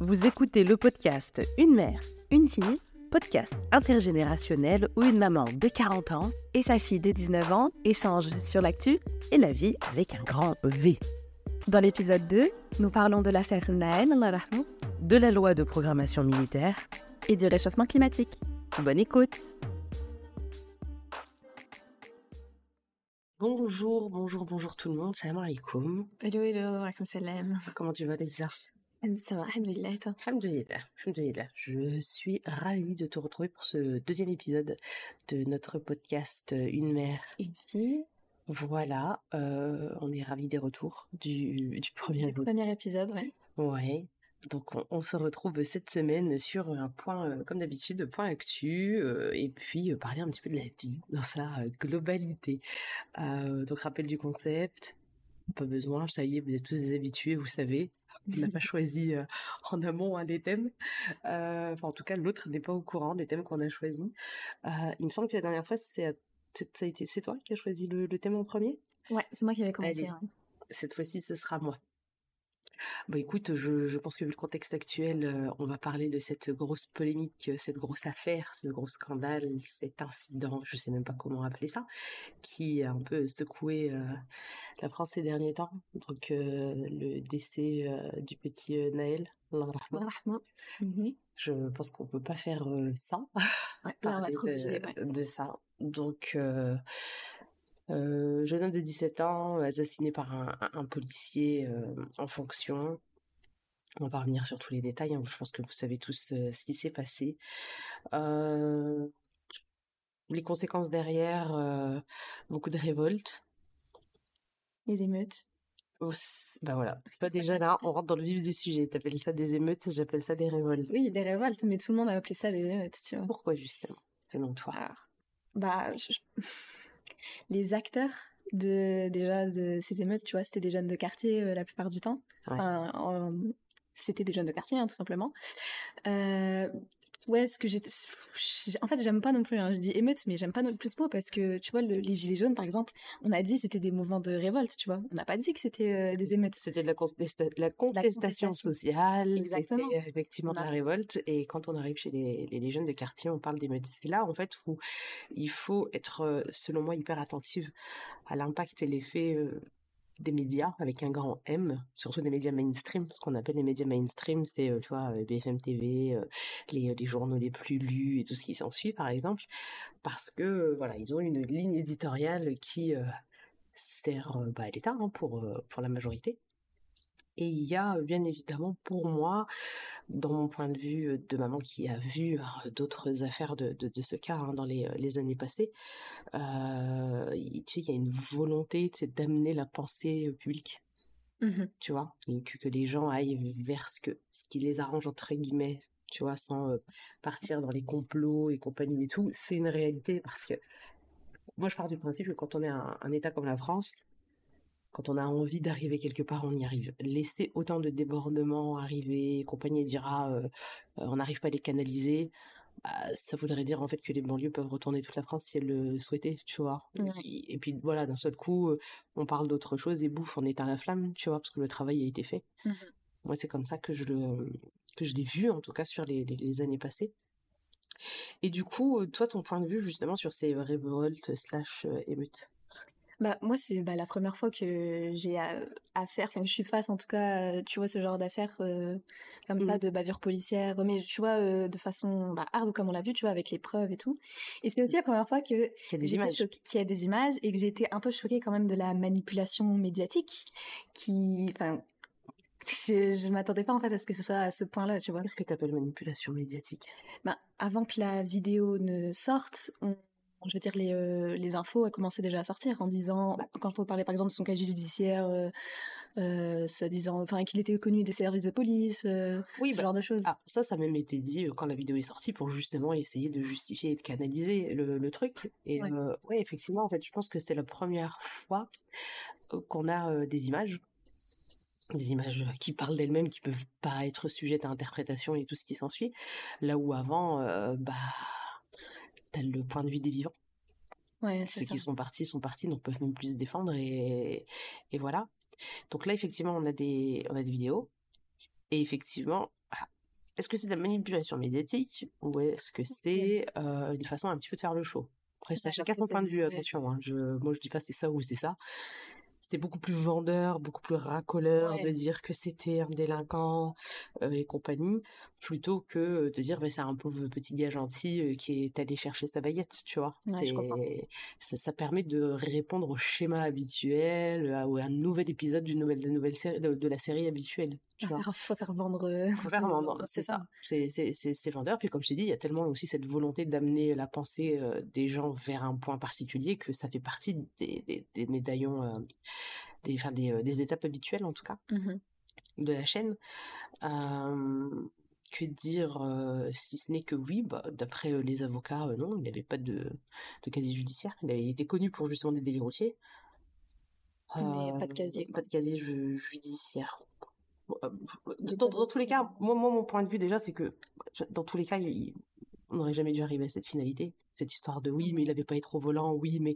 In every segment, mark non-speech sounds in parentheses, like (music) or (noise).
Vous écoutez le podcast Une mère, une fille, podcast intergénérationnel où une maman de 40 ans et sa fille de 19 ans échangent sur l'actu et la vie avec un grand V. Dans l'épisode 2, nous parlons de l'affaire Naël, De la loi de programmation militaire, et du réchauffement climatique. bonne écoute. Bonjour, bonjour, bonjour tout le monde, salam alaikum. Hello, hello, wa salam. Comment tu vas Lisa Ça va, alhamdoulilah, et toi? Alhamdulillah, alhamdulillah. Je suis ravie de te retrouver pour ce deuxième épisode de notre podcast Une mère. Une fille, Voilà, euh, on est ravis des retours du, du premier épisode. premier épisode, ouais. Ouais. Donc on, on se retrouve cette semaine sur un point, euh, comme d'habitude, point actu, euh, et puis euh, parler un petit peu de la vie dans sa globalité. Donc rappel du concept, pas besoin, ça y est, vous êtes tous des habitués, vous savez. On n'a pas choisi euh, (laughs) en amont hein, les thèmes. Euh, enfin, en tout cas, l'autre n'est pas au courant des thèmes qu'on a choisis. Euh, il me semble que la dernière fois, c'est toi qui as choisi le, le thème en premier? Ouais, c'est moi qui avais commencé. Allez. hein. Cette fois-ci, ce sera moi. Bah écoute, je, je pense que vu le contexte actuel, euh, on va parler de cette grosse polémique, euh, cette grosse affaire, ce gros scandale, cet incident, je sais même pas comment appeler ça, qui a un peu secoué euh, la France ces derniers temps. Donc euh, le décès du petit Naël. Mhm. Je pense qu'on peut pas faire sans Ouais, (laughs) là, on va trop de, de ça. Donc, jeune homme de 17 ans, assassiné par un, policier euh, en fonction. On va revenir sur tous les détails. hein. Je pense que vous savez tous euh, ce qui s'est passé. Euh, les conséquences derrière, euh, beaucoup de révoltes. Les émeutes. Oh, Bah voilà, pas déjà là, on rentre dans le vif du sujet. T'appelles ça des émeutes, j'appelle ça des révoltes. Oui, des révoltes, mais tout le monde a appelé ça des émeutes, tu vois. Pourquoi justement, selon toi? Alors, bah, je- (laughs) les acteurs de déjà de ces émeutes, tu vois, c'était des jeunes de quartier euh, la plupart du temps. Ouais. Enfin, en- c'était des jeunes de quartier, hein, tout simplement. Euh, ouais, ce que j'ai, en fait, j'aime pas non plus. hein, je dis émeutes, mais j'aime pas non plus ce mot parce que tu vois, le- les gilets jaunes, par exemple, on a dit c'était des mouvements de révolte, tu vois. On n'a pas dit que c'était euh, des émeutes. C'était de la, contesta- de la contestation contestation. sociale, Exactement. c'était effectivement de la révolte. Et quand on arrive chez les, les, les jeunes de quartier, on parle d'émeutes. C'est là, en fait, où il faut être, euh, selon moi, hyper attentive à l'impact et l'effet euh, des médias, avec un grand M, surtout des médias mainstream. Ce qu'on appelle les médias mainstream, c'est, euh, tu euh, BFM TV, euh, les, journaux les plus lus et tout ce qui s'ensuit, par exemple. Parce que, voilà, ils ont une ligne éditoriale qui... sert bah, à l'État hein, pour, pour la majorité. Et il y a bien évidemment pour moi, dans mon point de vue de maman qui a vu euh, d'autres affaires de, de, de ce cas hein, dans les, les années passées, euh, il- tu sais, il y a une volonté tu sais, d'amener la pensée publique, Mhm. tu vois, que, que les gens aillent vers ce, que, ce qui les arrange entre guillemets, tu vois, sans euh, partir dans les complots et compagnie et tout. C'est une réalité parce que moi, je pars du principe que quand on est un, un État comme la France, quand on a envie d'arriver quelque part, on y arrive. Laisser autant de débordements arriver, compagnie dira, euh, euh, on n'arrive pas à les canaliser, bah, ça voudrait dire en fait que les banlieues peuvent retourner toute la France si elles le souhaitaient, tu vois? Ouais. Et, et puis voilà, d'un seul coup, euh, on parle d'autre chose et bouffe, on éteint la flamme, tu vois, parce que le travail a été fait. Mhm. Moi, c'est comme ça que je le que je l'ai vu, en tout cas, sur les, les, les années passées. Et du coup, toi, ton point de vue justement sur ces révoltes slash émeutes? Bah, moi, c'est bah, la première fois que j'ai à- affaire, enfin, que je suis face, en tout cas, euh, tu vois, ce genre d'affaires euh, comme ça, Mhm. de bavure policière, mais tu vois, euh, de façon bah, hard, comme on l'a vu, tu vois, avec les preuves et tout. Et c'est aussi la première fois que Il y a des images. qu'il y a des images et que j'ai été un peu choquée quand même de la manipulation médiatique qui, enfin, je, je m'attendais pas en fait à ce que ce soit à ce point-là, tu vois. Qu'est-ce que tu appelles manipulation médiatique? Ben, avant que la vidéo ne sorte, on- je veux dire, les, euh, les infos elles commençaient déjà à sortir en disant, bah, quand on parlait par exemple de son casier judiciaire, euh, euh, soi-disant, enfin, qu'il était connu des services de police, Oui, ce bah, genre de choses. ah, ça, ça a même été dit quand la vidéo est sortie pour justement essayer de justifier et de canaliser le, le truc. Et Ouais. ouais, effectivement, en fait, je pense que c'est la première fois qu'on a des images, des images qui parlent d'elles-mêmes, qui peuvent pas être sujettes à interprétation et tout ce qui s'ensuit. Là où avant, euh, bah, t'as le point de vue des vivants. Ouais, Ceux ça. qui sont partis sont partis, donc peuvent même plus se défendre et, et voilà. Donc là, effectivement, on a des, on a des vidéos. Et effectivement, voilà, est-ce que c'est de la manipulation médiatique ou est-ce que c'est euh, une façon un petit peu de faire le show? Après, ça, chacun son point de vue, attention. Hein. Je, moi, je dis pas c'est ça ou c'est ça c'était beaucoup plus vendeur, beaucoup plus racoleur de dire que c'était un délinquant euh, et compagnie, plutôt que de dire bah, c'est un pauvre petit gars gentil qui est allé chercher sa baguette, tu vois? ça, ça, permet de répondre au schéma habituel, à, à un nouvel épisode d'une nouvelle, de, nouvelle série, de, la série habituelle. (laughs) Tu vois? Faut faire vendre. Faut faire vendre, (laughs) c'est ça. C'est vendeur. Puis comme je t'ai dit, il y a tellement aussi cette volonté d'amener la pensée des gens vers un point particulier que ça fait partie des, des, des médaillons des, enfin des, euh, des, étapes habituelles en tout cas mmh de la chaîne. Que dire euh, si ce n'est que oui, bah, d'après euh, les avocats, non, il n'y avait pas de, de casier judiciaire. Il été connu pour justement des délits routiers. Mais pas de casier. Pas de casier judiciaire. Dans, tous les cas, moi, moi, mon point de vue déjà, c'est que dans tous les cas, on n'aurait jamais dû arriver à cette finalité cette histoire de oui, mais il avait pas été au volant, oui, mais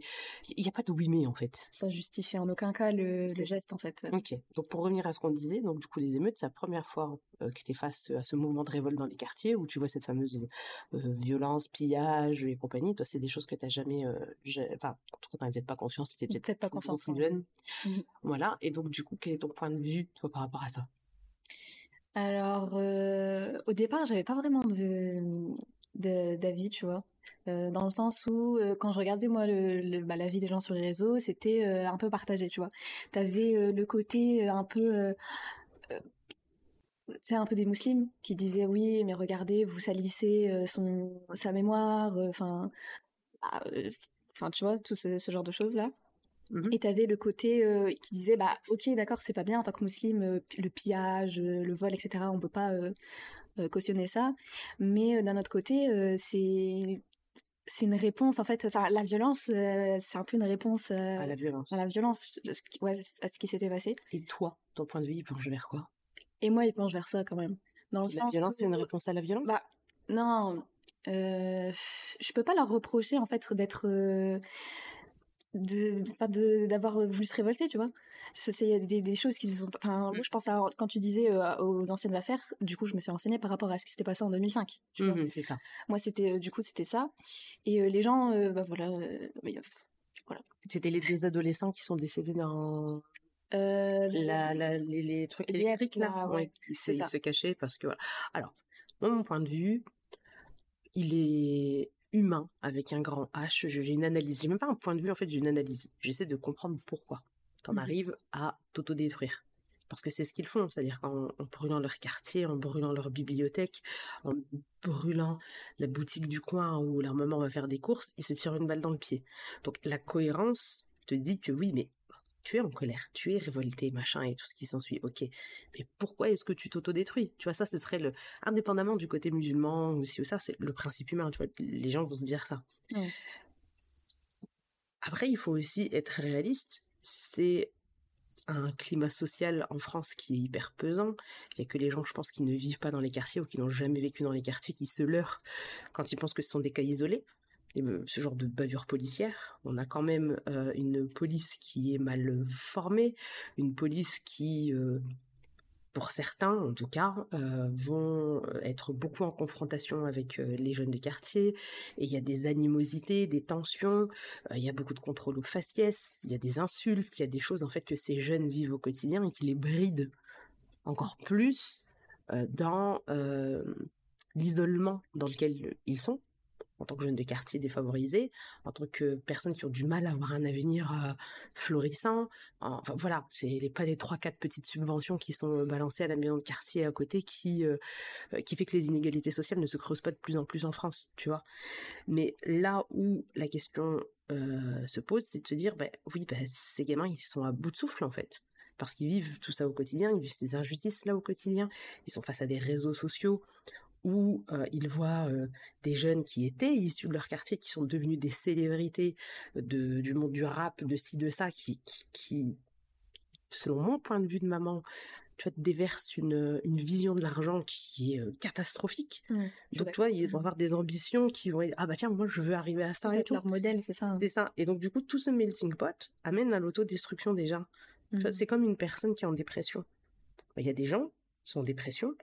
il n'y a pas de oui, mais en fait. Ça justifie en aucun cas le, geste en fait. Ok. Donc pour revenir à ce qu'on disait, donc du coup les émeutes, c'est la première fois euh, que tu es face à ce mouvement de révolte dans les quartiers où tu vois cette fameuse euh, violence, pillage et compagnie. Toi, c'est des choses que tu n'as jamais, euh, enfin, en tout cas, tu n'avais peut-être pas conscience, tu étais peut-être pas conscience jeune. Mmh. Voilà. Et donc du coup, quel est ton point de vue toi par rapport à ça? Alors, au départ, j'avais pas vraiment de d'avis, tu vois. Euh, dans le sens où euh, quand je regardais moi le, bah, la vie des gens sur les réseaux, c'était euh, un peu partagé, tu vois. T'avais le côté un peu c'est un peu des musulmans qui disaient oui mais regardez vous salissez son sa mémoire enfin bah, enfin tu vois tout ce, genre de choses là mmh et t'avais le côté qui disait bah ok d'accord c'est pas bien en tant que musulman le pillage le vol etc on peut pas cautionner ça mais d'un autre côté c'est c'est une réponse en fait enfin la violence euh, c'est un peu une réponse euh, à la violence. à la violence ouais, à ce qui s'était passé. Et toi ton point de vue il penche vers quoi? Et moi il penche vers ça quand même. Dans le la violence c'est une réponse à la violence? bah non euh, je peux pas leur reprocher en fait d'être euh, de d'avoir voulu se révolter tu vois. C'est des, des choses qui se sont enfin mmh. je pense à quand tu disais euh, aux anciennes affaires du coup je me suis renseignée par rapport à ce qui s'était passé en 2005 tu vois. Mmh c'est ça. Moi c'était euh, du coup c'était ça. Et euh, les gens bah voilà voilà. C'était les deux adolescents qui sont décédés dans la, la, les, trucs électriques là, ouais, ils, se cachaient parce que voilà. alors mon point de vue il est humain avec un grand H. J'ai une analyse. J'ai même pas un point de vue en fait. J'ai une analyse. J'essaie de comprendre pourquoi t'en mmh arrives à t'autodétruire. Parce que c'est ce qu'ils font, c'est-à-dire qu'en brûlant leur quartier, en brûlant leur bibliothèque, en brûlant la boutique du coin où leur maman va faire des courses, ils se tirent une balle dans le pied. Donc la cohérence te dit que oui, mais tu es en colère, tu es révolté, machin, et tout ce qui s'ensuit, ok. Mais pourquoi est-ce que tu t'autodétruis? Tu vois, ça, ce serait le, indépendamment du côté musulman ou si ou ça, c'est le principe humain, tu vois, les gens vont se dire ça. Après, il faut aussi être réaliste c'est un climat social en France qui est hyper pesant. Il y a que les gens, je pense, qui ne vivent pas dans les quartiers ou qui n'ont jamais vécu dans les quartiers qui se leurrent quand ils pensent que ce sont des cas isolés. Ce genre de bavure policière. On a quand même euh, une police qui est mal formée, une police qui euh, pour certains en tout cas, euh, vont être beaucoup en confrontation avec les jeunes de quartier. Et il y a des animosités, des tensions, il y a beaucoup de contrôle aux faciès, il y a des insultes, il y a des choses en fait que ces jeunes vivent au quotidien et qui les brident encore plus dans l'isolement dans lequel ils sont en tant que jeunes de quartier défavorisés, en tant que personnes qui ont du mal à avoir un avenir euh, florissant. Enfin voilà, c'est pas les trois quatre petites subventions qui sont balancées à la maison de quartier à côté qui euh, qui fait que les inégalités sociales ne se creusent pas de plus en plus en France, tu vois. Mais là où la question euh, se pose, c'est de se dire, bah, oui, bah, ces gamins, ils sont à bout de souffle en fait parce qu'ils vivent tout ça au quotidien, ils vivent ces injustices là au quotidien, ils sont face à des réseaux sociaux où euh, ils voient euh, des jeunes qui étaient issus de leur quartier, qui sont devenus des célébrités de, du monde du rap, de ci, de ça, qui, qui, selon mon point de vue de maman, tu vois, déversent une, une vision de l'argent qui est catastrophique. donc, tu vois, ils vont avoir des ambitions qui vont être, ah bah tiens, moi je veux arriver à ça. Et leur modèle, c'est ça. Hein. C'est ça. Et donc, du coup, tout ce melting pot amène à l'autodestruction déjà. Mmh. C'est comme une personne qui est en dépression. Bah, il y a des gens qui sont en dépression,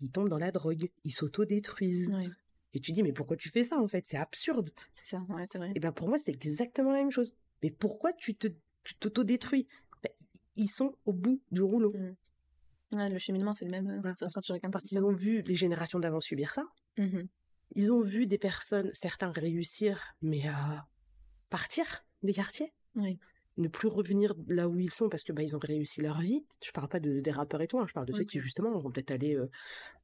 ils tombent dans la drogue, ils s'autodétruisent. Ouais, Et tu dis, mais pourquoi tu fais ça, en fait? C'est absurde. c'est ça, ouais, c'est vrai. Et ben pour moi, c'est exactement la même chose. Mais pourquoi tu te tu t'autodétruis? Ben, Ils sont au bout du rouleau. Ouais, le cheminement, c'est le même euh, Voilà. quand tu regardes Parce qu'ils ont vu les générations d'avant subir ça. Mhm. Ils ont vu des personnes, certains réussir, mais à partir des quartiers. Oui. Ne plus revenir là où ils sont parce que bah, ils ont réussi leur vie. Je parle pas de, des rappeurs et tout, hein, je parle de Oui, ceux qui justement vont peut-être aller euh,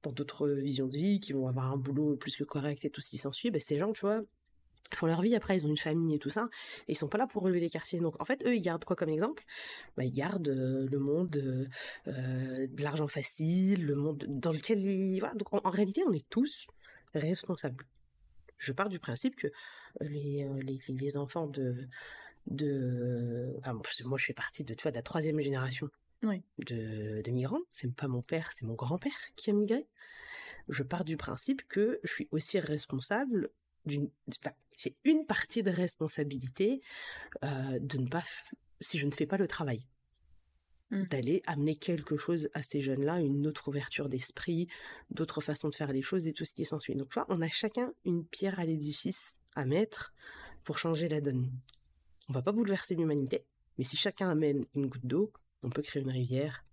dans d'autres visions de vie, qui vont avoir un boulot plus que correct et tout ce qui s'ensuit. Ben, ces gens, tu vois, font leur vie, après ils ont une famille et tout ça, et ils sont pas là pour relever les quartiers. Donc en fait, eux, ils gardent quoi comme exemple? Bah, Ils gardent euh, le monde euh, de l'argent facile, le monde dans lequel ils... Voilà. Donc en, en réalité, on est tous responsables. Je pars du principe que les, les, les enfants de... de enfin, moi, je fais partie de, tu vois, de la troisième génération Oui. de, de migrants. C'est pas mon père, c'est mon grand-père qui a migré. Je pars du principe que je suis aussi responsable d'une... Enfin, j'ai une partie de responsabilité euh, de ne pas... Si je ne fais pas le travail, Mm. d'aller amener quelque chose à ces jeunes-là, une autre ouverture d'esprit, d'autres façons de faire les choses et tout ce qui s'ensuit. Donc, tu vois, on a chacun une pierre à l'édifice à mettre pour changer la donne. On va pas bouleverser l'humanité, mais si chacun amène une goutte d'eau, on peut créer une rivière,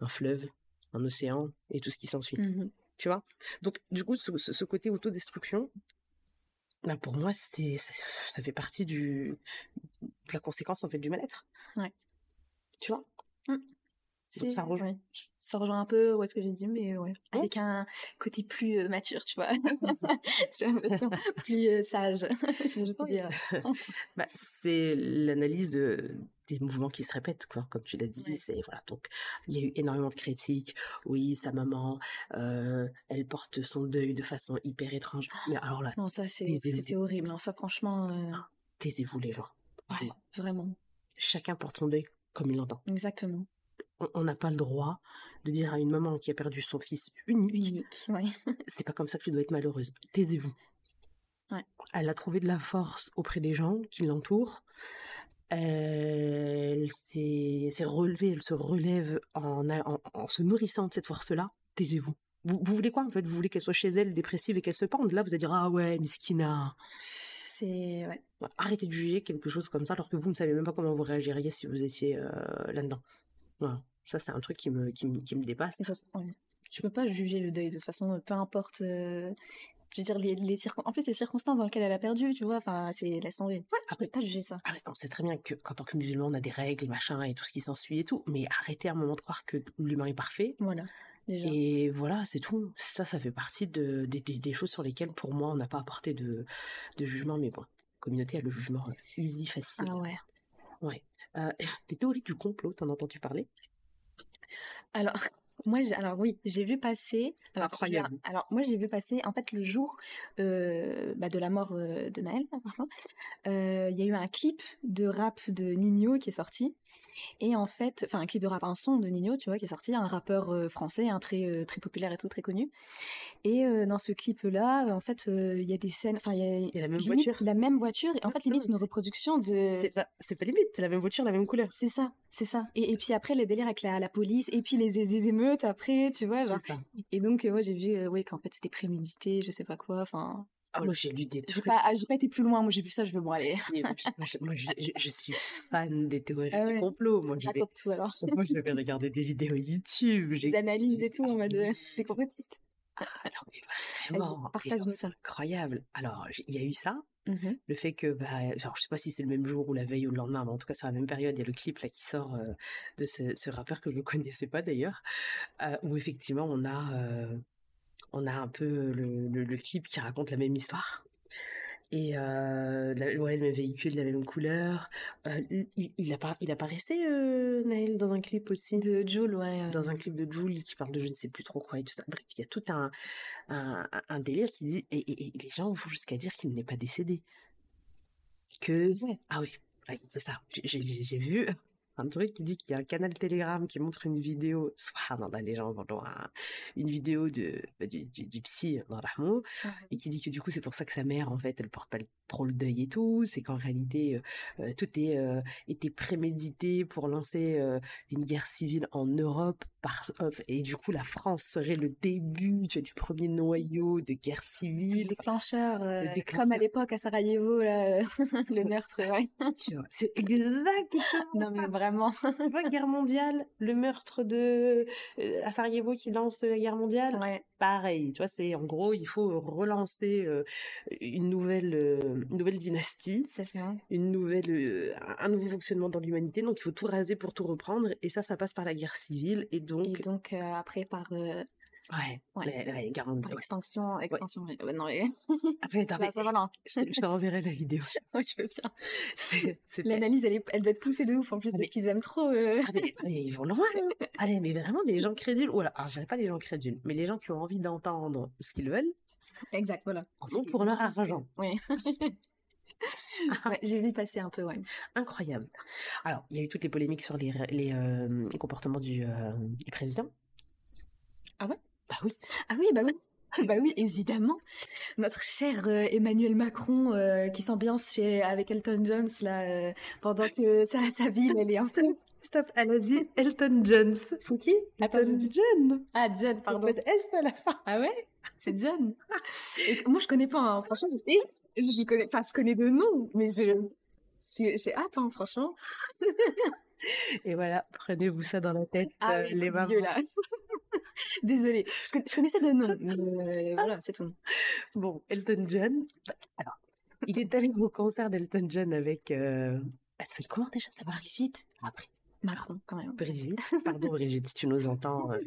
un fleuve, un océan et tout ce qui s'ensuit. Mhm. Tu vois? Donc, du coup, ce, côté autodestruction, ben, pour moi, c'est ça, ça fait partie du, de la conséquence en fait du mal-être. Ouais. Tu vois? Ça rejoint. ouais. Ça rejoint un peu ouais, ce que j'ai dit, mais ouais. Avec un côté plus euh, mature, tu vois. (laughs) (laughs) j'ai l'impression plus euh, sage, (laughs) si je peux dire. Bah, c'est l'analyse de, des mouvements qui se répètent, quoi. Comme tu l'as dit, Ouais. c'est voilà. Donc, il y a eu énormément de critiques. Oui, sa maman, euh, elle porte son deuil de façon hyper étrange. Mais alors là, Non, ça, c'était horrible. hein. Ça, franchement, euh, taisez-vous les gens. Vraiment. Chacun porte son deuil comme il l'entend. Exactement. On- n'a pas le droit de dire à une maman qui a perdu son fils unique, Unique. Ouais. (laughs) c'est pas comme ça que tu dois être malheureuse. Taisez-vous. Ouais. Elle a trouvé de la force auprès des gens qui l'entourent. Elle s'est relevée, elle se relève en, en, en se nourrissant de cette force-là. Taisez-vous. Vous, vous voulez quoi en fait? Vous voulez qu'elle soit chez elle, dépressive et qu'elle se pende? Là, vous allez dire Ah ouais, miskina. C'est. Ouais. Arrêtez de juger quelque chose comme ça alors que vous ne savez même pas comment vous réagiriez si vous étiez euh, là-dedans. Voilà. Ça, c'est un truc qui me, qui me, qui me dépasse. ouais. Tu peux pas juger le deuil de toute façon, peu importe. euh, Je veux dire, les, les circon- en plus, les circonstances dans lesquelles elle a perdu, tu vois, enfin, c'est laisse tomber. Ouais, Tu après, peux pas juger ça. Arrête, on sait très bien que qu'en tant que musulman, on a des règles, machin, et tout ce qui s'ensuit et tout, mais arrêtez à un moment de croire que l'humain est parfait. Voilà, déjà. Et voilà, c'est tout. Ça, ça fait partie de, des- des- des choses sur lesquelles, pour moi, on n'a pas apporté de, de jugement, mais bon, la communauté a le jugement easy, facile. Ah ouais. Ouais. Euh, (laughs) les théories du complot, t'en as entendu parler? Alors, (laughs) moi, j'ai- alors oui, j'ai vu passer. Alors, Incroyable. Alors, moi, j'ai vu passer, en fait, le jour euh, bah, de la mort euh, de Naël, euh, il y a eu un clip de rap de Nino qui est sorti. Et en fait, enfin, un clip de rap, un son de Nino, tu vois, qui est sorti, un rappeur euh, français, un très, euh, très populaire et tout, très connu. Et euh, dans ce clip-là, euh, en fait, il y a des scènes, enfin, il y a, Il y a la même limite voiture. La même voiture, et en fait, limite une reproduction de. C'est pas, limite, c'est la même voiture, la même couleur. C'est ça, c'est ça. Et, et puis après, le délire avec la, la police, et puis les, les émeutes après, tu vois. Genre. C'est ça. Et donc, ouais, j'ai vu ouais, qu'en fait, c'était prémédité, je sais pas quoi. Enfin, Ah, moi, j'ai lu des j'ai trucs. pas, ah, j'ai pas été plus loin. Moi, j'ai vu ça, je veux bon aller. Moi, je- moi, je, moi, je- je- je suis fan des théories Ah du ouais. complot. Moi, je vais, tout alors. (laughs) moi, je vais regarder des vidéos YouTube. Des analyses et tout en mode (laughs) euh, des complotistes. Ah, non, mais vraiment, c'est incroyable. Alors, il y a eu ça, Mhm. le fait que, bah, genre, je sais pas si c'est le même jour ou la veille ou le lendemain, mais en tout cas, sur la même période, il y a le clip là qui sort euh, de ce, ce rappeur que je ne connaissais pas d'ailleurs, euh, où effectivement, on a, on a un peu le, le, le clip qui raconte la même histoire. Et euh, la- ouais, le même véhicule, la même couleur. Euh, il, il, appara- il apparaissait, euh, Naël, dans un clip aussi? De Joule, ouais. dans un clip de Jules qui parle de je ne sais plus trop quoi et tout ça. Bref, il y a tout un, un, un délire qui dit, et, et- et les gens vont jusqu'à dire qu'il n'est pas décédé. Que, Ouais. ah oui, ouais, c'est ça. J'ai vu un truc qui dit qu'il y a un canal Telegram qui montre une vidéo, subhanallah, les gens vont loin, une vidéo de, bah, du, du, du psy, rahmou, et qui dit que du coup, c'est pour ça que sa mère, en fait, elle porte pas trop le deuil et tout, c'est qu'en réalité, euh, euh, tout est, euh, était prémédité pour lancer euh, une guerre civile en Europe, par, et du coup, la France serait le début tu vois, du premier noyau de guerre civile. déclencheur, Le déclencheur. comme à l'époque à Sarajevo, là, (laughs) le meurtre, ouais. C'est exactement Non, ça. mais vraiment. Vois, guerre mondiale, le meurtre de euh, à Sarajevo qui lance la guerre mondiale, Ouais, pareil. Tu vois, c'est en gros, il faut relancer euh, une nouvelle, euh, une nouvelle dynastie, ça. une nouvelle, euh, un nouveau fonctionnement dans l'humanité. Donc, il faut tout raser pour tout reprendre. Et ça, ça passe par la guerre civile. Et donc, Et donc, après, par, ouais, ouais, la, la guerre par mondiale. extension, extension, ouais. Ouais, non, mais... (laughs) Après, ça va, non. je te- je t'enverrai la vidéo. (laughs) Ouais, je veux bien. C'est- L'analyse, elle, est, elle doit être poussée de ouf, en plus, Ah, parce mais- qu'ils aiment trop... euh, Ah, mais, (laughs) mais ils vont loin. hein. Allez, mais vraiment des gens crédules. Ou alors, alors, je dirais pas les gens crédules, mais les gens qui ont envie d'entendre ce qu'ils veulent, Exact, voilà. en ont pour leur Parce argent. Oui. ouais, j'ai vu passer un peu, ouais. Incroyable. Alors, il y a eu toutes les polémiques sur les, les euh, comportements du, euh, du président. Ah ouais? Bah oui. Ah oui, bah oui. Bah oui, évidemment. Notre cher euh, Emmanuel Macron euh, qui s'ambiance chez avec Elton John là euh, pendant que sa, sa ville elle est un peu Stop, elle a dit Elton John. C'est qui? Elton John. Ah John, Pardon. pardon. S à la fin. Ah ouais? C'est John. Et moi je connais pas hein, franchement je, connais enfin je connais de nom mais je j'ai hâte hein, franchement. Et voilà, prenez-vous ça dans la tête, Ah les mamans. (laughs) Désolée, je, conna- je connaissais de nom mais euh, voilà, c'est tout. Bon, Elton John. Alors, il est allé au concert d'Elton John avec. Euh... Elle s'appelle comment déjà? Ça va Brigitte? Après, Macron quand même. Brigitte. (laughs) Pardon, Brigitte, si tu nous entends, euh,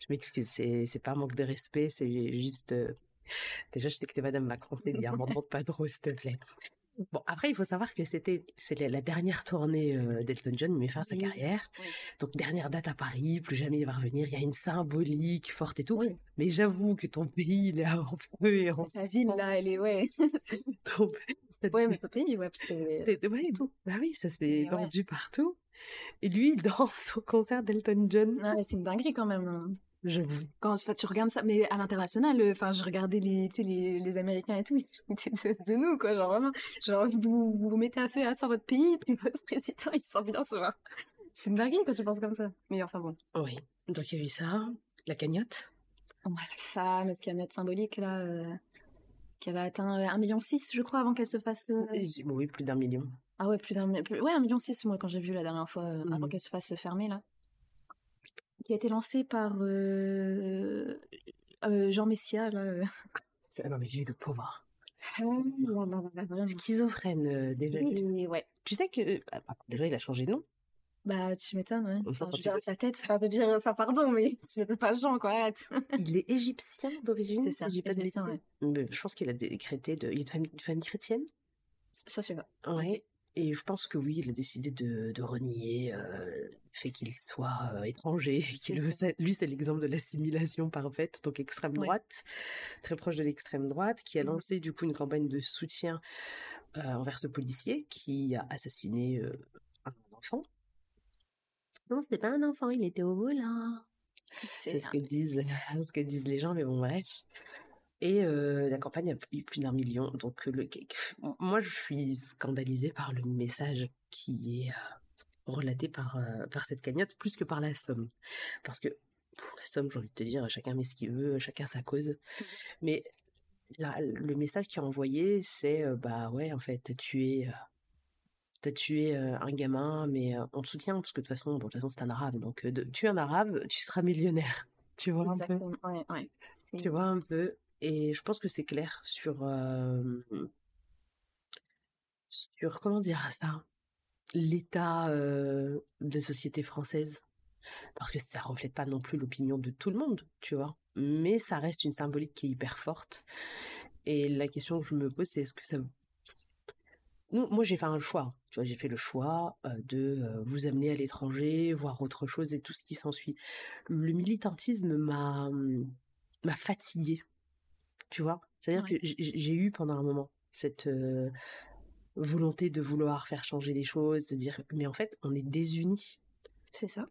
je m'excuse. C'est, c'est pas un manque de respect, c'est juste. euh, Déjà, je sais que t'es Madame Macron, c'est bien. (laughs) M'en demande pas trop, s'il te plaît. Bon, après, il faut savoir que c'était c'est la, dernière tournée euh, d'Elton John, il met fin à sa Oui. carrière. Oui. Donc, dernière date à Paris, plus jamais il va revenir. Il y a une symbolique forte et tout. Oui. Mais j'avoue que ton pays, il est en feu et en Sa ville là, elle est ouais. (laughs) sang. (laughs) Ouais, mais ton pays, ouais, parce que (laughs) Ouais, tout. Bah oui, ça s'est ouais. vendu partout. Et lui, il danse au concert d'Elton John. Non, mais c'est une dinguerie quand même. J'avoue. Quand tu regardes ça, mais à l'international, euh, enfin, je regardais les, tu sais, les, les Américains et tout, ils se de, de nous, quoi, genre vraiment. Genre, vous vous, vous mettez à feu à ça votre pays, puis votre président, il se sent bien, ce voir. C'est une dinguerie quand tu penses comme ça. Mais enfin bon. Oui. Donc, il y a eu ça. La cagnotte. Oh, la femme, est-ce qu'il y a une note symbolique, là, euh, qui avait atteint euh, 1,6 million, je crois, avant qu'elle se fasse... euh, Oui, plus d'un million. Ah ouais, plus d'un... mi- plus- Ouais, 1,6 million, moi, quand j'ai vu la dernière fois, euh, avant Mhm. qu'elle se fasse fermer, là. Qui a été lancée par euh, euh, Jean Messia, là. euh. C'est- ah Non, mais j'ai le pauvre. Ah, non, non, non, vraiment. Schizophrène, déjà. Ouais. Tu sais que. ah, déjà, il a changé de nom. Bah, tu m'étonnes, ouais. Enfin, je dirais sa tête. Enfin, je veux dire, enfin, pardon, mais (laughs) je n'appelle pas Jean, quoi, arrête. Il est égyptien d'origine. C'est ça, j'ai pas de. Mais Je pense qu'il a décrété de. Il est de famille, chrétienne. Ça, sais pas. Ouais. Et je pense que oui, il a décidé de, de renier euh, le fait qu'il soit euh, étranger. (laughs) qu'il C'est Lui, c'est l'exemple de l'assimilation parfaite, donc extrême Ouais. droite, très proche de l'extrême droite, qui a Mhm. lancé du coup une campagne de soutien euh, envers ce policier qui a assassiné un enfant. Non, c'était pas un enfant, il était au volant. C'est ce que disent, (laughs) ce que disent les gens, mais bon, bref. Et euh, la campagne a eu plus d'un million. Donc, le, moi, je suis scandalisée par le message qui est relaté par, par cette cagnotte, plus que par la somme. Parce que, pour la somme, j'ai envie de te dire, chacun met ce qu'il veut, chacun sa cause. Mais là, le message qui est envoyé, c'est, bah ouais, en fait, t'as tué... euh, T'as tué un gamin, mais on te soutient parce que de toute façon, bon, de toute façon, c'est un arabe. Donc, de, tuer un arabe, tu seras millionnaire. Tu vois un peu? Exactement, ouais, ouais. Tu vois un peu et je pense que c'est clair sur euh, sur comment dire ça l'état euh, de la société française. Parce que ça reflète pas non plus l'opinion de tout le monde tu vois? Mais ça reste une symbolique qui est hyper forte et la question que je me pose c'est est-ce que ça nous, moi j'ai fait un choix tu vois j'ai fait le choix euh, de euh, vous amener à l'étranger voir autre chose et tout ce qui s'ensuit. Le militantisme m'a m'a fatiguée tu vois? C'est à dire Ouais. que j'ai eu pendant un moment cette euh, volonté de vouloir faire changer les choses, de dire, mais en fait, on est désunis. C'est ça.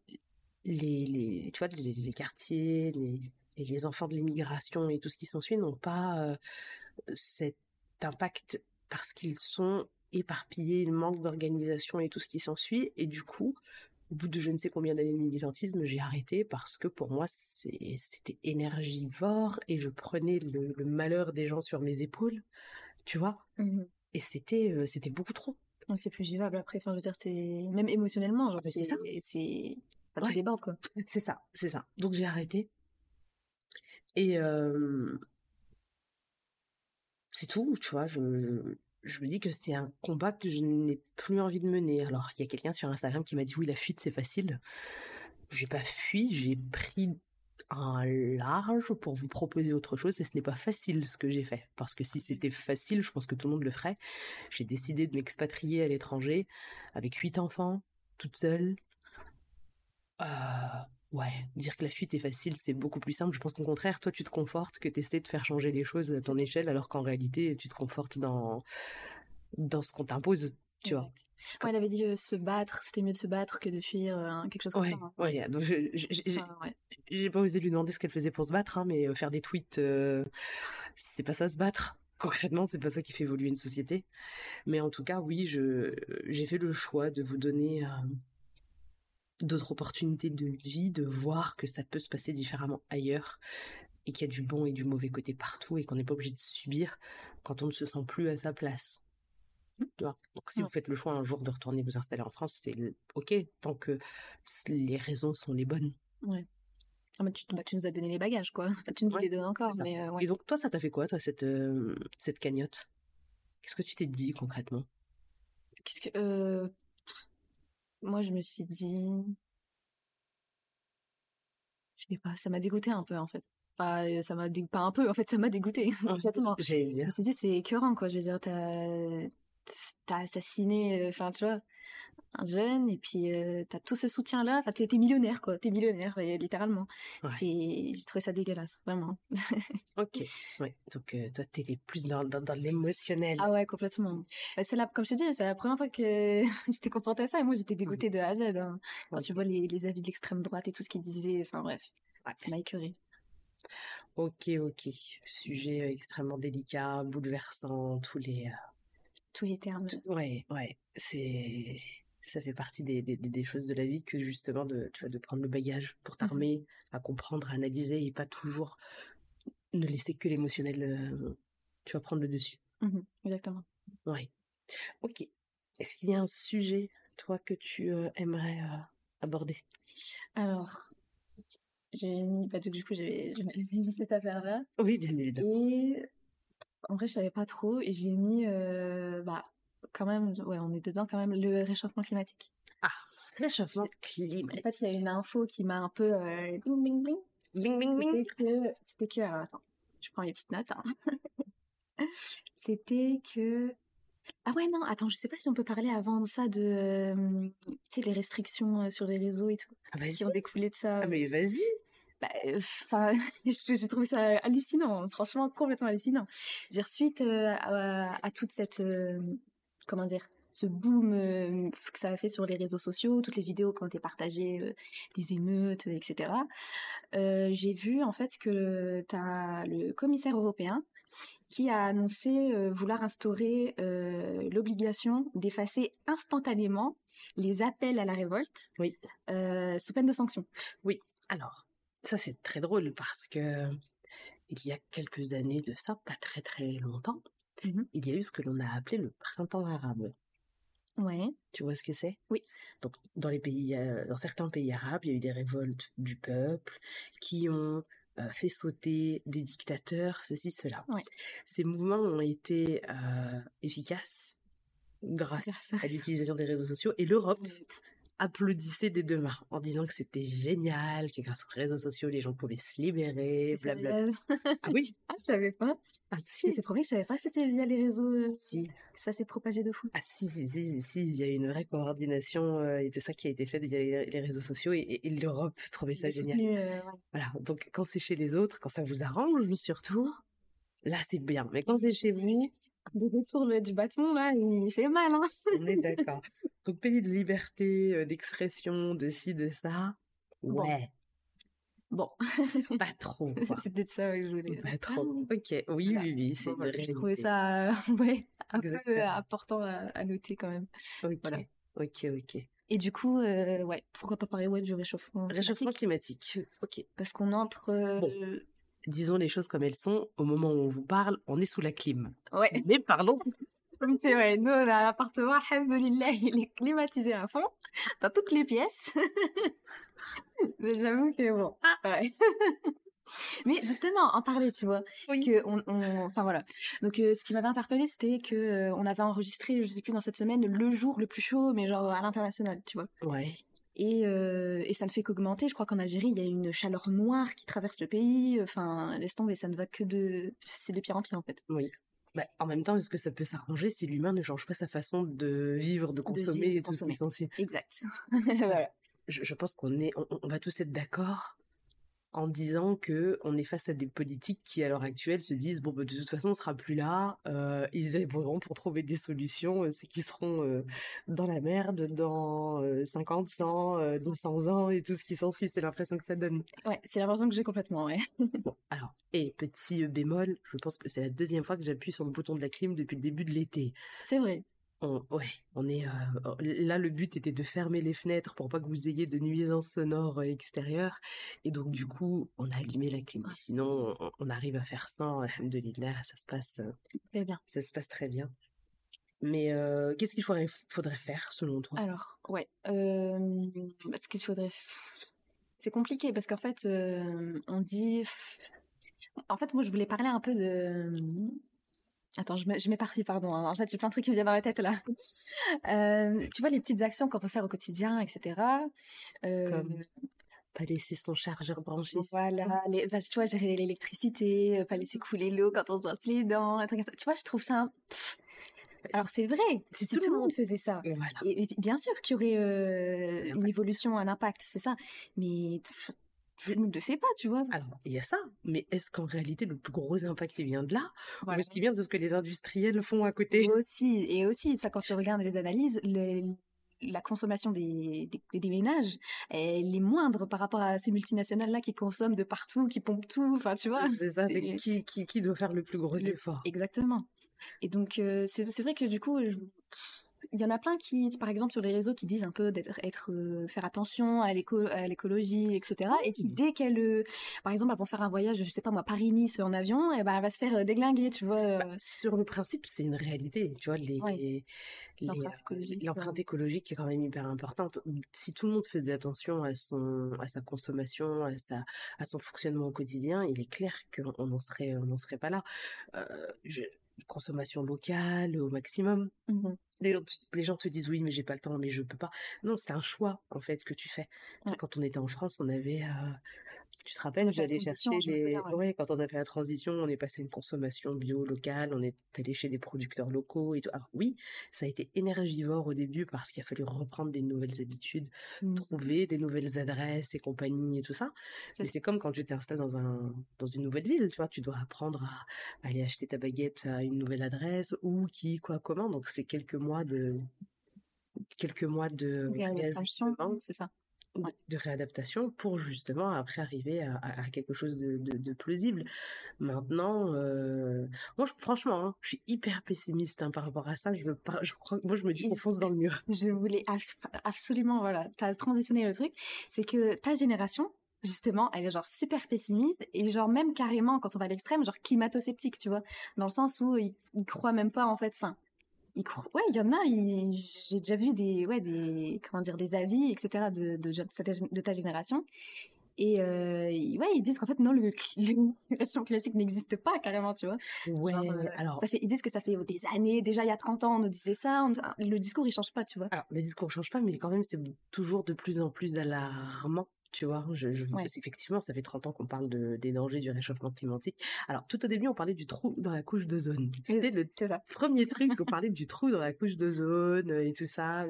Les, les, tu vois, les, les quartiers, les, les enfants de l'immigration et tout ce qui s'ensuit n'ont pas euh, cet impact parce qu'ils sont éparpillés, il manque d'organisation et tout ce qui s'ensuit. Et du coup, au bout de je ne sais combien d'années de militantisme, j'ai arrêté parce que pour moi, c'était énergivore et je prenais le, malheur des gens sur mes épaules, tu vois. Mmh et c'était euh, c'était beaucoup trop. C'est plus vivable après. Enfin, je veux dire, même émotionnellement, genre, c'est ça. C'est pas ouais. débat, quoi. (laughs) C'est ça, c'est ça. Donc j'ai arrêté. Et euh, c'est tout, tu vois. Je, je me dis que c'était un combat que je n'ai plus envie de mener. Alors, il y a quelqu'un sur Instagram qui m'a dit oui, la fuite c'est facile. J'ai pas fui, j'ai pris un large pour vous proposer autre chose et ce n'est pas facile ce que j'ai fait. Parce que si c'était facile, je pense que tout le monde le ferait. J'ai décidé de m'expatrier à l'étranger avec huit enfants, toute seule. Euh, ouais, dire que la fuite est facile, c'est beaucoup plus simple. Je pense qu'au contraire, toi, tu te confortes que tu essaies de faire changer les choses à ton échelle, alors qu'en réalité, tu te confortes dans, dans ce qu'on t'impose tu vois. il avait dit se battre, c'était mieux de se battre que de fuir, quelque chose comme ça. Hein. Ouais, donc j'ai pas osé lui demander ce qu'elle faisait pour se battre, hein, mais faire des tweets, c'est pas ça se battre. Concrètement, c'est pas ça qui fait évoluer une société. Mais en tout cas, oui, je j'ai fait le choix de vous donner d'autres opportunités de vie, de voir que ça peut se passer différemment ailleurs et qu'il y a du bon et du mauvais côté partout et qu'on n'est pas obligé de subir quand on ne se sent plus à sa place. Donc si vous faites le choix un jour de retourner vous installer en France, c'est ok tant que les raisons sont les bonnes. Ouais. Ah, bah, tu, nous as donné les bagages quoi. tu nous les donnes encore. Mais euh, Et donc toi ça t'a fait quoi toi cette euh, cette cagnotte? Qu'est-ce que tu t'es dit concrètement? Qu'est-ce que euh, moi je me suis dit je sais pas ça m'a dégoûté un peu en fait. Pas, ça m'a pas un peu en fait ça m'a dégoûté (laughs) J'allais dire. Je me suis dit c'est écœurant quoi. Je veux dire t'as t'as assassiné, euh, enfin, tu vois, un jeune, et puis euh, t'as tout ce soutien-là. Enfin, t'es millionnaire, quoi. T'es millionnaire, littéralement. C'est, j'ai trouvé ça dégueulasse, vraiment. (laughs) ok, ouais. Donc, euh, toi, t'étais plus dans, dans, l'émotionnel. Ah ouais, complètement. Bah, c'est la, comme je te dis, c'est la première fois que (laughs) j'étais confrontée à ça, et moi, j'étais dégoûtée de A à Z. Hein. Quand tu vois les, les avis de l'extrême droite et tout ce qu'ils disaient, enfin, bref. C'est m'a écœuré. Ok, ok. Sujet extrêmement délicat, bouleversant, tous les, tous les termes. Ouais, ouais. C'est ça fait partie des, des, des, choses de la vie que justement de tu vois de prendre le bagage pour mmh t'armer à comprendre à analyser et pas toujours ne laisser que l'émotionnel euh, tu vas prendre le dessus. Mmh exactement. Ouais. Ok. Est-ce qu'il y a un sujet toi que tu euh, aimerais euh, aborder? Alors j'ai mis pas bah, du coup j'ai (laughs) mis cette affaire là oui bien évidemment. Et en vrai, je savais pas trop et j'ai mis, bah, quand même, ouais, on est dedans quand même, le réchauffement climatique. Ah, réchauffement climatique. En fait, il y a une info qui m'a un peu, euh, bing, bing, bing. Bing, bing, bing. C'était que, c'était que, alors attends, je prends mes petites notes, hein. (laughs) C'était que, ah ouais, non, attends, je sais pas si on peut parler avant ça de, euh, tu sais, les restrictions sur les réseaux et tout. Ah, qui ont découlé de ça. Ah, mais vas-y bah, enfin, (laughs) j'ai trouvé ça hallucinant, franchement complètement hallucinant. Dire suite euh, à, toute cette, euh, comment dire, ce boom euh, que ça a fait sur les réseaux sociaux, toutes les vidéos qui ont été partagées, des émeutes, etc. j'ai vu en fait que tu as le commissaire européen qui a annoncé vouloir instaurer l'obligation d'effacer instantanément les appels à la révolte oui. sous peine de sanction. Oui, alors ça, c'est très drôle parce que il y a quelques années de ça, pas très très longtemps, mmh il y a eu ce que l'on a appelé le printemps arabe. Ouais. Tu vois ce que c'est? Oui. Donc dans les pays, euh, dans certains pays arabes, il y a eu des révoltes du peuple qui ont euh, fait sauter des dictateurs, ceci, cela. Ouais. Ces mouvements ont été euh, efficaces grâce, à l'utilisation des réseaux sociaux et l'Europe applaudissait des deux mains en disant que c'était génial, que grâce aux réseaux sociaux, les gens pouvaient se libérer, blablabla. ah oui (laughs) Ah, je savais pas. Ah si C'est vrai, je savais pas que c'était via les réseaux. Euh, si. Ça s'est propagé de fou. Ah si, si, si, si, il y a une vraie coordination euh, et tout ça qui a été fait via les, réseaux sociaux et, l'Europe trouvait ça génial. Euh, voilà, donc quand c'est chez les autres, quand ça vous arrange surtout, là c'est bien. Mais quand c'est chez vous, de retour du bâton, là, il fait mal, hein. On est d'accord. Donc, pays de liberté, euh, d'expression, de ci, de ça. Ouais, Bon, pas trop, peut-être (laughs) ça que je voulais. Pas trop. Ok, oui, Voilà. oui, oui, c'est Bon, ça, euh, (laughs) ouais, un peu Exactement. euh, important à, à noter quand même. Ok, Voilà. ok, ok. Et du coup, euh, ouais, pourquoi pas parler ouais, du réchauffement Réchauffement climatique? climatique. Ok. Parce qu'on entre... euh, Bon. Disons les choses comme elles sont. Au moment où on vous parle, on est sous la clim. Ouais, (laughs) Mais parlons. (laughs) c'est vrai, nous, on a un appartement, alhamdoulilah, il est climatisé à fond, dans toutes les pièces. (laughs) Mais J'avoue que bon, ouais. Mais justement, en parler, tu vois, Oui. que on, enfin voilà. Donc, euh, ce qui m'avait interpellé, c'était que euh, on avait enregistré, je sais plus dans cette semaine, le jour le plus chaud, mais genre à l'international, tu vois. Ouais. Et, euh, et ça ne fait qu'augmenter. Je crois qu'en Algérie, il y a une chaleur noire qui traverse le pays. Enfin, laisse tomber, ça ne va que de, c'est de pire en pire en fait. Oui. Bah, en même temps, est-ce que ça peut s'arranger si l'humain ne change pas sa façon de vivre, de consommer vivre, de et tout ce qui s'ensuit Exact. (laughs) voilà. je, je pense qu'on est, on, on va tous être d'accord en disant que on est face à des politiques qui, à l'heure actuelle, se disent bon, bah, de toute façon, on sera plus là. euh, ils œuvreront pour trouver des solutions. euh, ceux qui seront euh, dans la merde dans euh, 50, 100, euh, 200 ans et tout ce qui s'ensuit. C'est l'impression que ça donne. Ouais, c'est l'impression que j'ai complètement, ouais. (laughs) Bon, alors, et petit euh, bémol, je pense que c'est la deuxième fois que j'appuie sur le bouton de la clim depuis le début de l'été. C'est vrai. On, ouais, on est euh, là. Le but était de fermer les fenêtres pour pas que vous ayez de nuisances sonores euh, extérieures. Et donc du coup, on a allumé la clim. Sinon, on, on arrive à faire sans. Alhamdoulilah, ça se passe, euh, Très bien. ça se passe très bien. Mais euh, qu'est-ce qu'il faudrait, faudrait faire selon toi? Alors, ouais. Euh, ce qu'il faudrait. C'est compliqué parce qu'en fait, on dit. En fait, moi, je voulais parler un peu de. Attends, je m'é- je m'éparpille, pardon. hein. En fait, j'ai plein de trucs qui me viennent dans la tête là. (laughs) Euh, tu vois, les petites actions qu'on peut faire au quotidien, etc. Euh, Comme Pas laisser son chargeur branché. Voilà, les, bah, tu vois, gérer l'électricité, euh, pas laisser couler l'eau quand on se brosse les dents, ça. Tu vois, je trouve ça. un-. Alors, c'est vrai, si tout tout le monde faisait ça. Voilà. Et, et bien sûr qu'il y aurait euh, Un une évolution, un impact, c'est ça. Mais ne le fait pas, tu vois. Alors, il y a ça, mais est-ce qu'en réalité, le plus gros impact, il vient de là Ou est-ce qu'il vient de ce que les industriels font à côté? Et aussi, et aussi, ça, quand tu regardes les analyses, la consommation des, des, des ménages, elle est moindre par rapport à ces multinationales-là qui consomment de partout, qui pompent tout, enfin, tu vois. C'est ça, c'est qui, qui, qui doit faire le plus gros Le- effort Exactement. Et donc, euh, c'est c'est vrai que du coup, je- il y en a plein qui, par exemple, sur les réseaux, qui disent un peu d'être, être, euh, faire attention à l'éco, à l'écologie, etc. Et qui, Oui. dès qu'elles, euh, par exemple, elles vont faire un voyage, je sais pas moi, Paris-Nice en avion, et ben, elle va se faire euh, déglinguer, tu vois. Bah, sur le principe, c'est une réalité, tu vois, les, Ouais. les- L'empreinte écologique, l'empreinte ouais. écologique est quand même hyper importante. Si tout le monde faisait attention à son, à sa consommation, à sa, à son fonctionnement au quotidien, il est clair qu'on n'en serait, on n'en serait pas là. Je- consommation locale au maximum. mhm. Les gens, te- les gens te disent oui, mais j'ai pas le temps, mais je peux pas. Non, c'est un choix en fait que tu fais. Ouais. Quand on était en France, on avait, euh, tu te rappelles, j'allais chercher les. souviens, ouais. Ouais, quand on a fait la transition, on est passé à une consommation bio locale, on est allé chez des producteurs locaux et tout. Alors oui, ça a été énergivore au début parce qu'il a fallu reprendre des nouvelles habitudes, Mm. trouver des nouvelles adresses et compagnie et tout ça. Mais c'est comme quand tu t'installes dans un dans une nouvelle ville, tu vois, tu dois apprendre à aller acheter ta baguette à une nouvelle adresse, où, qui, quoi, comment. Donc c'est quelques mois de quelques mois de c'est ça. De- Ouais. de réadaptation pour justement après arriver à, à- à quelque chose de, de, de plausible. Maintenant, euh, moi je- franchement, hein, je suis hyper pessimiste hein, par rapport à ça. Je, pas, je crois, moi je me dis qu'on fonce dans le mur. (laughs) Je voulais abs- absolument, voilà, t'as transitionné le truc, c'est que ta génération, justement, elle est genre super pessimiste et genre même carrément quand on va à l'extrême, genre climato-sceptique, tu vois, dans le sens où ils, ils croient même pas en fait, enfin, croient, ouais, il y en a, j'ai déjà vu des, ouais, des, comment dire, des avis, etc. de, de, de, ta génération. Et euh, ils- ouais, ils disent qu'en fait, non, le, l'immigration (laughs) classique n'existe pas carrément, tu vois. Ouais, Genre, euh, alors, ça fait, ils disent que ça fait des années, déjà il y a 30 ans, on nous disait ça, on- le discours il change pas, tu vois. alors, le discours change pas, mais quand même c'est toujours de plus en plus alarmant tu vois. Je, je- Ouais. Effectivement, ça fait 30 ans qu'on parle de, des dangers du réchauffement climatique. Alors, tout au début, on parlait du trou dans la couche d'ozone. C'était le ça. premier (laughs) truc qu'on parlait du trou dans la couche d'ozone euh, et tout ça.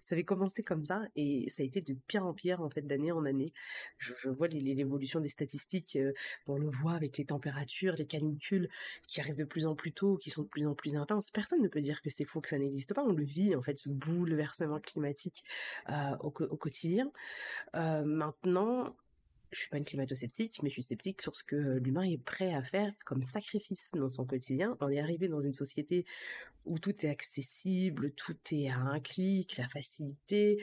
Ça avait commencé comme ça et ça a été de pire en pire, en fait, d'année en année. Je, je vois l'évolution des statistiques. euh, on le voit avec les températures, les canicules qui arrivent de plus en plus tôt, qui sont de plus en plus intenses. Personne ne peut dire que c'est faux, que ça n'existe pas. On le vit, en fait, ce bouleversement climatique euh, au, quotidien. Euh, maintenant, je suis pas une climato-sceptique, mais je suis sceptique sur ce que l'humain est prêt à faire comme sacrifice dans son quotidien. On est arrivé dans une société où tout est accessible, tout est à un clic, la facilité,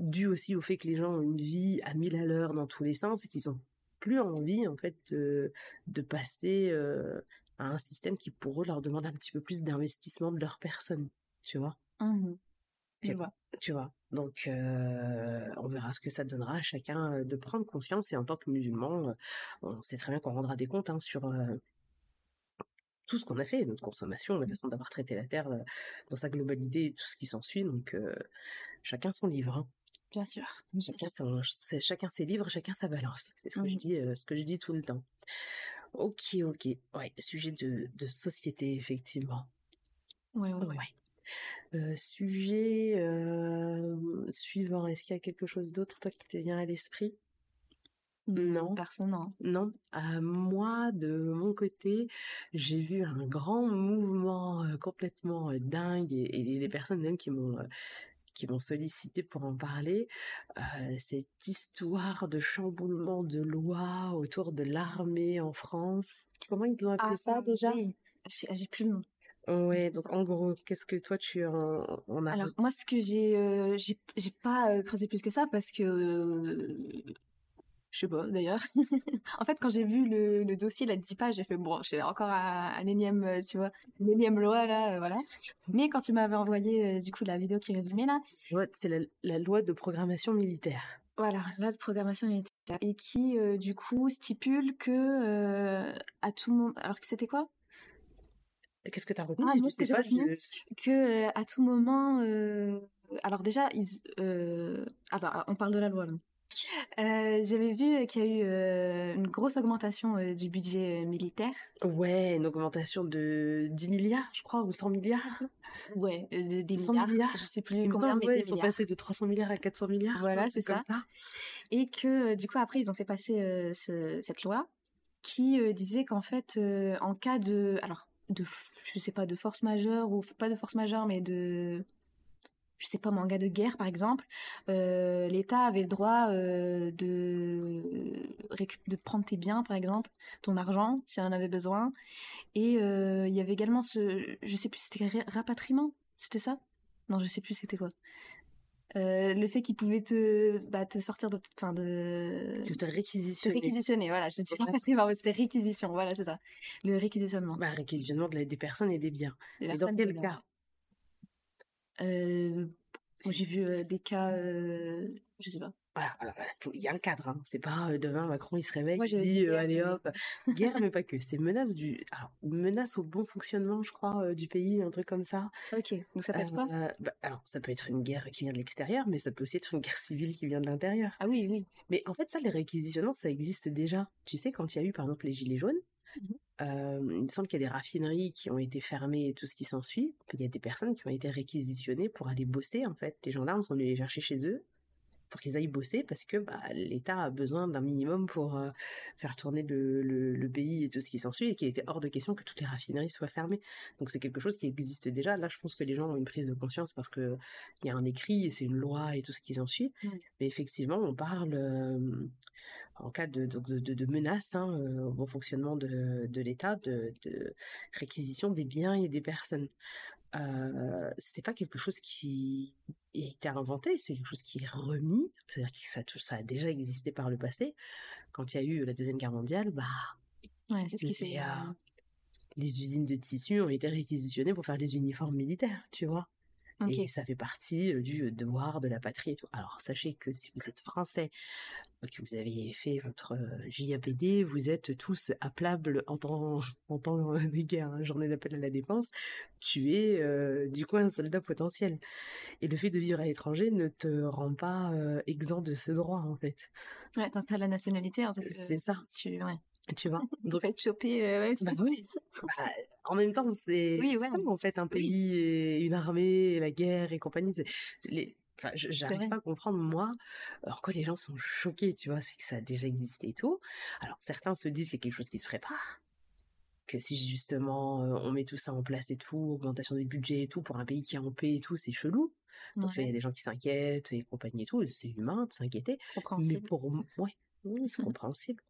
dû aussi au fait que les gens ont une vie à mille à l'heure dans tous les sens et qu'ils ont plus envie en fait de, de passer euh, à un système qui pour eux leur demande un petit peu plus d'investissement de leur personne, tu vois? Je C'est- vois. Tu vois? Donc, euh, on verra ce que ça donnera à chacun euh, de prendre conscience. Et en tant que musulman, euh, on sait très bien qu'on rendra des comptes hein, sur euh, tout ce qu'on a fait, notre consommation, la façon d'avoir traité la Terre euh, dans sa globalité et tout ce qui s'ensuit. Donc, chacun son livre. hein. Bien sûr. Chacun, son- chacun ses livres, chacun sa balance. C'est ce que je Mhm. dis, euh, ce que je dis tout le temps. Ok, ok. Ouais, sujet de, de société, effectivement. Ouais, ouais, ouais. Ouais. Euh, sujet suivant, est-ce qu'il y a quelque chose d'autre, toi, qui te vient à l'esprit? Non. Personne, non. Non. Euh, moi, de mon côté, j'ai vu un grand mouvement euh, complètement euh, dingue et, et les personnes même qui m'ont qui m'ont sollicité pour en parler. Cette histoire de chamboulement de loi autour de l'armée en France. Comment ils ont appelé ça déjà? Ah, oui. J'ai j'ai plus le nom. Ouais, donc en gros, qu'est-ce que toi tu en, en as Alors moi, ce que j'ai, euh, j'ai, j'ai pas euh, creusé plus que ça parce que euh, je sais pas d'ailleurs. (laughs) en fait, quand j'ai vu le, le dossier, la 10 pages, j'ai fait bon, j'ai encore un, un énième, tu vois, une énième loi là, voilà. Mais quand tu m'avais envoyé du coup la vidéo qui résumait là, Ouais, c'est la, la loi de programmation militaire. voilà, loi de programmation militaire et qui du coup stipule que à tout moment, alors que c'était quoi? Qu'est-ce que tu as retenu Ah, si moi, tu sais pas, je- que euh, à tout moment, euh, alors déjà, ils, euh, attends, on parle de la loi là. Euh, J'avais vu qu'il y a eu euh, une grosse augmentation euh, du budget militaire. Ouais, une augmentation de 10 milliards, je crois, ou 100 milliards. (laughs) Ouais, des, des 100 milliards, milliards. je sais plus combien, mais ouais, des ils sont milliards. passés de 300 milliards à 400 milliards. Voilà, c'est ça. ça. Et que du coup après ils ont fait passer ce- cette loi qui disait qu'en fait en cas de alors de je sais pas de force majeure ou pas de force majeure mais de je sais pas cas de guerre par exemple euh, l'État avait le droit euh, de de prendre tes biens par exemple ton argent si on en avait besoin. Et euh, il y avait également ce je sais plus c'était ra- rapatriement c'était ça? Non je sais plus c'était quoi Euh, le fait qu'ils pouvaient te, bah, te sortir de, enfin de, te te réquisitionner. voilà, je ne sais pas Ouais. c'est (laughs) pas, c'était réquisition, voilà, c'est ça. Le réquisitionnement. Bah, réquisitionnement de la- des personnes et des biens. des Et dans quel cas? Euh, j'ai vu euh, des cas, je sais pas. Voilà, il y a un cadre, hein. c'est pas euh, demain Macron il se réveille, Moi, il dit euh, allez hop, guerre mais pas que, c'est menace du, alors menace au bon fonctionnement je crois euh, du pays, un truc comme ça. Ok, donc ça peut être quoi? Bah, alors ça peut être une guerre qui vient de l'extérieur, mais ça peut aussi être une guerre civile qui vient de l'intérieur. Ah oui, oui. Mais en fait ça les réquisitionnements ça existe déjà. Tu sais quand il y a eu par exemple les gilets jaunes, euh, il me semble qu'il y a des raffineries qui ont été fermées et tout ce qui s'ensuit. Il y a des personnes qui ont été réquisitionnées pour aller bosser en fait. Les gendarmes sont venus les chercher chez eux pour qu'ils aillent bosser parce que bah, l'État a besoin d'un minimum pour euh, faire tourner le, le- le pays et tout ce qui s'ensuit et qu'il était hors de question que toutes les raffineries soient fermées. Donc c'est quelque chose qui existe déjà. Là, je pense que les gens ont une prise de conscience parce que il y a un écrit et c'est une loi et tout ce qui s'ensuit. Mm. Mais effectivement, on parle euh, en cas de, de, de, de menace hein, euh, au bon fonctionnement de, de l'État, de, de réquisition des biens et des personnes. Euh, c'est pas quelque chose qui a été inventé, c'est quelque chose qui est remis. C'est-à-dire que ça, ça a déjà existé par le passé. Quand il y a eu la deuxième guerre mondiale, bah Ouais, c'est ce qui les, s'est. euh, les usines de tissus ont été réquisitionnées pour faire des uniformes militaires, tu vois? Et ça fait partie du devoir de la patrie et tout. Alors, sachez que si vous êtes français, que vous avez fait votre JAPD, vous êtes tous appelables en temps, en temps de guerre, hein, journée d'appel à la défense. Tu es, du coup, un soldat potentiel. Et le fait de vivre à l'étranger ne te rend pas exempt de ce droit, en fait. Ouais, tant que t'as la nationalité, c'est ça. Tu, ouais. Tu vois? (laughs) Donc, être chopé, ouais, bah, oui. Bah, en même temps, c'est oui, ouais, ça, en fait, un pays et une armée, et la guerre et compagnie. Les... Enfin, j'arrive pas à comprendre, moi, alors quoi les gens sont choqués, tu vois, c'est que ça a déjà existé et tout. Alors, certains se disent qu'il y a quelque chose qui se prépare, que si justement on met tout ça en place et tout, augmentation des budgets et tout, pour un pays qui est en paix et tout, c'est chelou. Donc, il y a des gens qui s'inquiètent et compagnie et tout, c'est humain de s'inquiéter. Mais pour moi, ouais, c'est (laughs) compréhensible.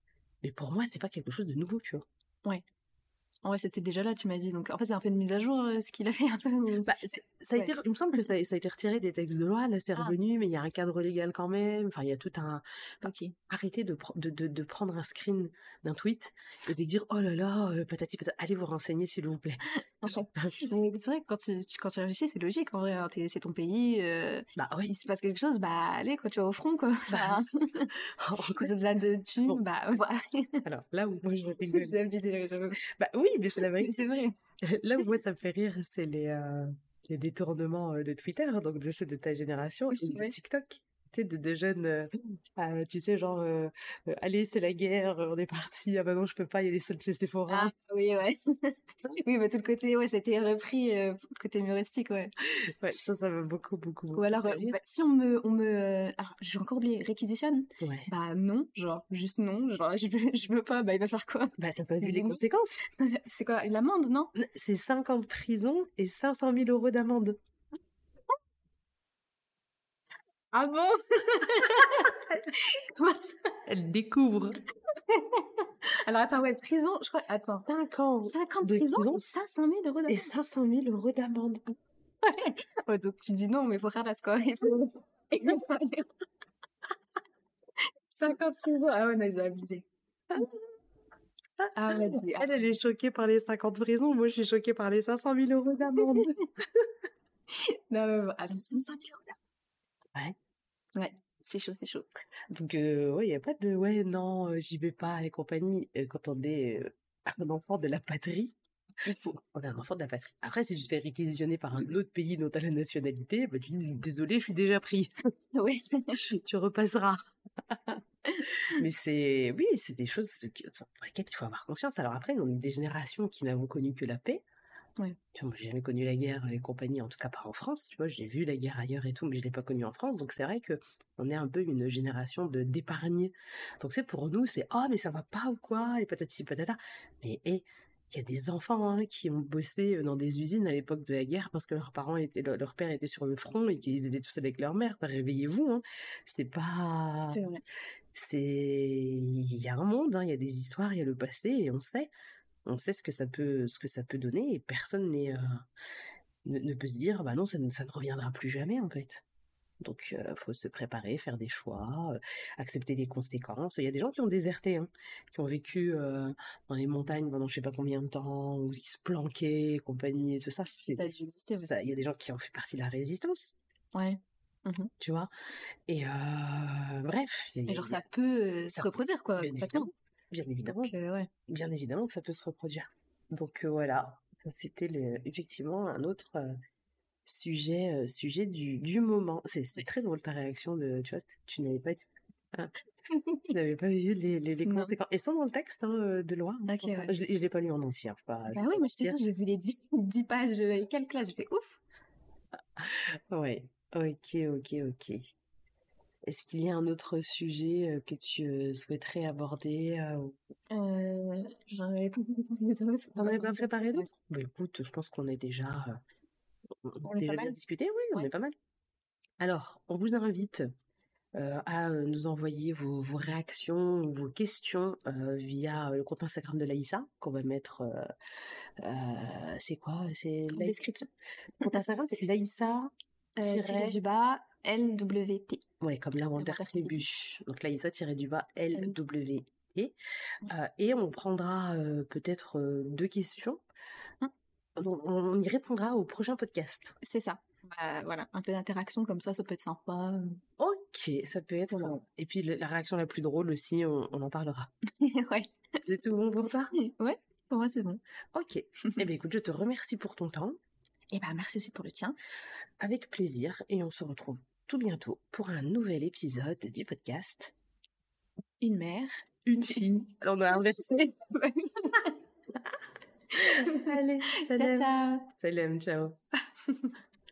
Mais pour moi, c'est pas quelque chose de nouveau, tu vois. Ouais. Ouais, c'était déjà là, tu m'as dit. Donc, en fait, c'est un peu une mise à jour, euh, ce qu'il a fait un peu. Bah, ça a été, il me semble que (laughs) ça, a été retiré des textes de loi. Là, c'est ah. revenu, mais il y a un cadre légal quand même. Enfin, il y a tout un. Arrêtez de, de, de, de, prendre un screen d'un tweet et de dire oh là là, euh, patati patati. Allez vous renseigner, s'il vous plaît. (laughs) (laughs) c'est vrai que quand tu, quand tu réfléchis, c'est logique en vrai. Hein, c'est ton pays. Euh, bah oui. Il se passe quelque chose, bah allez, quand tu vas au front, quoi. Bah, quand tu as besoin de thunes, bah voilà. Alors là où moi je rigole. bah oui, mais c'est la vérité. C'est vrai. Là où moi ça me fait rire, c'est les, euh, les détournements euh, de Twitter, donc de ceux de ta génération, et de TikTok tu sais, de, jeunes, euh, (clears throat) ah, tu sais, genre, euh, euh, allez, c'est la guerre, on est parti, ah bah non, je peux pas, il y a les soldes chez Sephora. Ah, oui, ouais. (laughs) (laughs) oui, bah tout le côté, ouais, c'était repris, le côté humoristique, ouais. Ouais, ça, ça m'a beaucoup, beaucoup, Ou alors, bah, si on me, on me, j'ai encore oublié, réquisitionne? Ouais. Bah non, genre, juste non, genre, je veux, (laughs) je veux pas, bah il va faire quoi? Bah t'as pas vu les conséquences C'est quoi, l'amende, non? C'est 5 ans de prison et 500 000 euros d'amende. Ah bon? (laughs) Elle découvre. (laughs) Alors attends, ouais, prison, je crois, attends. 5 ans. 5 ans de, prison, et 500 000 euros d'amende. Et 500 000 euros d'amende. Ouais. ouais. donc tu dis non, mais il faut faire la score. Il faut... (laughs) 5 ans de prison. Ah ouais, non, ils ont abusé. Ah ouais, elle, elle est choquée par les 50 prisons. Moi, je suis choquée par les 500 000 euros d'amende. non, mais bon, 500 000 euros d'amende. Ouais. Ouais, c'est chaud, c'est chaud. Donc, euh, ouais, il n'y a pas de ouais, non, euh, j'y vais pas et compagnie. Euh, quand on est (laughs) un enfant de la patrie, on est un enfant de la patrie. Après, si tu te fais réquisitionner par un autre pays dont tu as la nationalité, bah, tu dis désolé, je suis déjà pris. (laughs) oui. (laughs) tu repasseras. Mais c'est, oui, c'est des choses pour lesquelles il faut avoir conscience. Alors après, on est des générations qui n'avons connu que la paix. Ouais. J'ai jamais connu la guerre et compagnie, en tout cas pas en France. Tu vois, j'ai vu la guerre ailleurs et tout, mais je l'ai pas connue en France. Donc c'est vrai que on est un peu une génération de d'épargnés. Donc c'est pour nous, c'est oh mais ça va pas ou quoi? et patati patata. Mais il y a des enfants hein, qui ont bossé dans des usines à l'époque de la guerre parce que leurs parents étaient, leur père était sur le front et qu'ils étaient tous avec leur mère. Réveillez-vous, hein. c'est pas. C'est vrai. C'est il y a un monde, hein. il y a des histoires, il y a le passé et on sait on sait ce que ça peut, ce que ça peut donner et personne n'est, euh, ne, peut se dire, bah non, ça ne, ça ne reviendra plus jamais en fait. Donc, il euh, faut se préparer, faire des choix, euh, accepter les conséquences. Il y a des gens qui ont déserté, hein, qui ont vécu dans les montagnes pendant je sais pas combien de temps, où ils se planquaient, et compagnie et tout ça. Ça a dû exister. Il y a des gens qui ont fait partie de la résistance. Ouais. Mmh tu vois? Et bref. Et genre, ça peut se reproduire, quoi. Bien évidemment. Euh, Bien évidemment que ça peut se reproduire. Donc euh, voilà, c'était effectivement un autre euh, sujet, sujet du, du moment. C'est très drôle ta réaction de, tu vois, tu n'avais pas, hein, (laughs) tu n'avais pas vu les, les, les conséquences. Et sont dans le texte hein, de loi. Hein, je, ne l'ai pas lu en entier. Pas, bah oui, moi je t'ai dit, j'ai vu les 10, 10 pages, quelle classe, j'ai fait ouf. ouais, ok, ok, ok. Est-ce qu'il y a un autre sujet que tu souhaiterais aborder euh, J'en avais pas préparé d'autres bah, Écoute, je pense qu'on est déjà, on, déjà bien discuté. Oui, on est pas mal. Alors, on vous invite à nous envoyer vos, vos, réactions, vos questions via le compte Instagram de Laïssa qu'on va mettre. c'est quoi? C'est la description. Compte Instagram, c'est (laughs) Laïssa. du bas LWT. Ouais, comme l'inventaire tribu. Donc Laïsa tiré du bas LWT. Euh, et on prendra euh, peut-être euh, deux questions. Hum. On, y répondra au prochain podcast. C'est ça. Bah, voilà, un peu d'interaction comme ça, ça peut être sympa. Ok, ça peut être. Et puis la réaction la plus drôle aussi, on, en parlera. (laughs) ouais. C'est tout bon pour toi? (laughs) Ouais, pour moi c'est bon. Ok. eh bien écoute, je te remercie pour ton temps. Et eh ben merci aussi pour le tien. Avec plaisir. Et on se retrouve tout bientôt pour un nouvel épisode du podcast. Une mère, une fille. (laughs) Alors on va inverser. (laughs) Allez, salam. Salam, ciao. (laughs)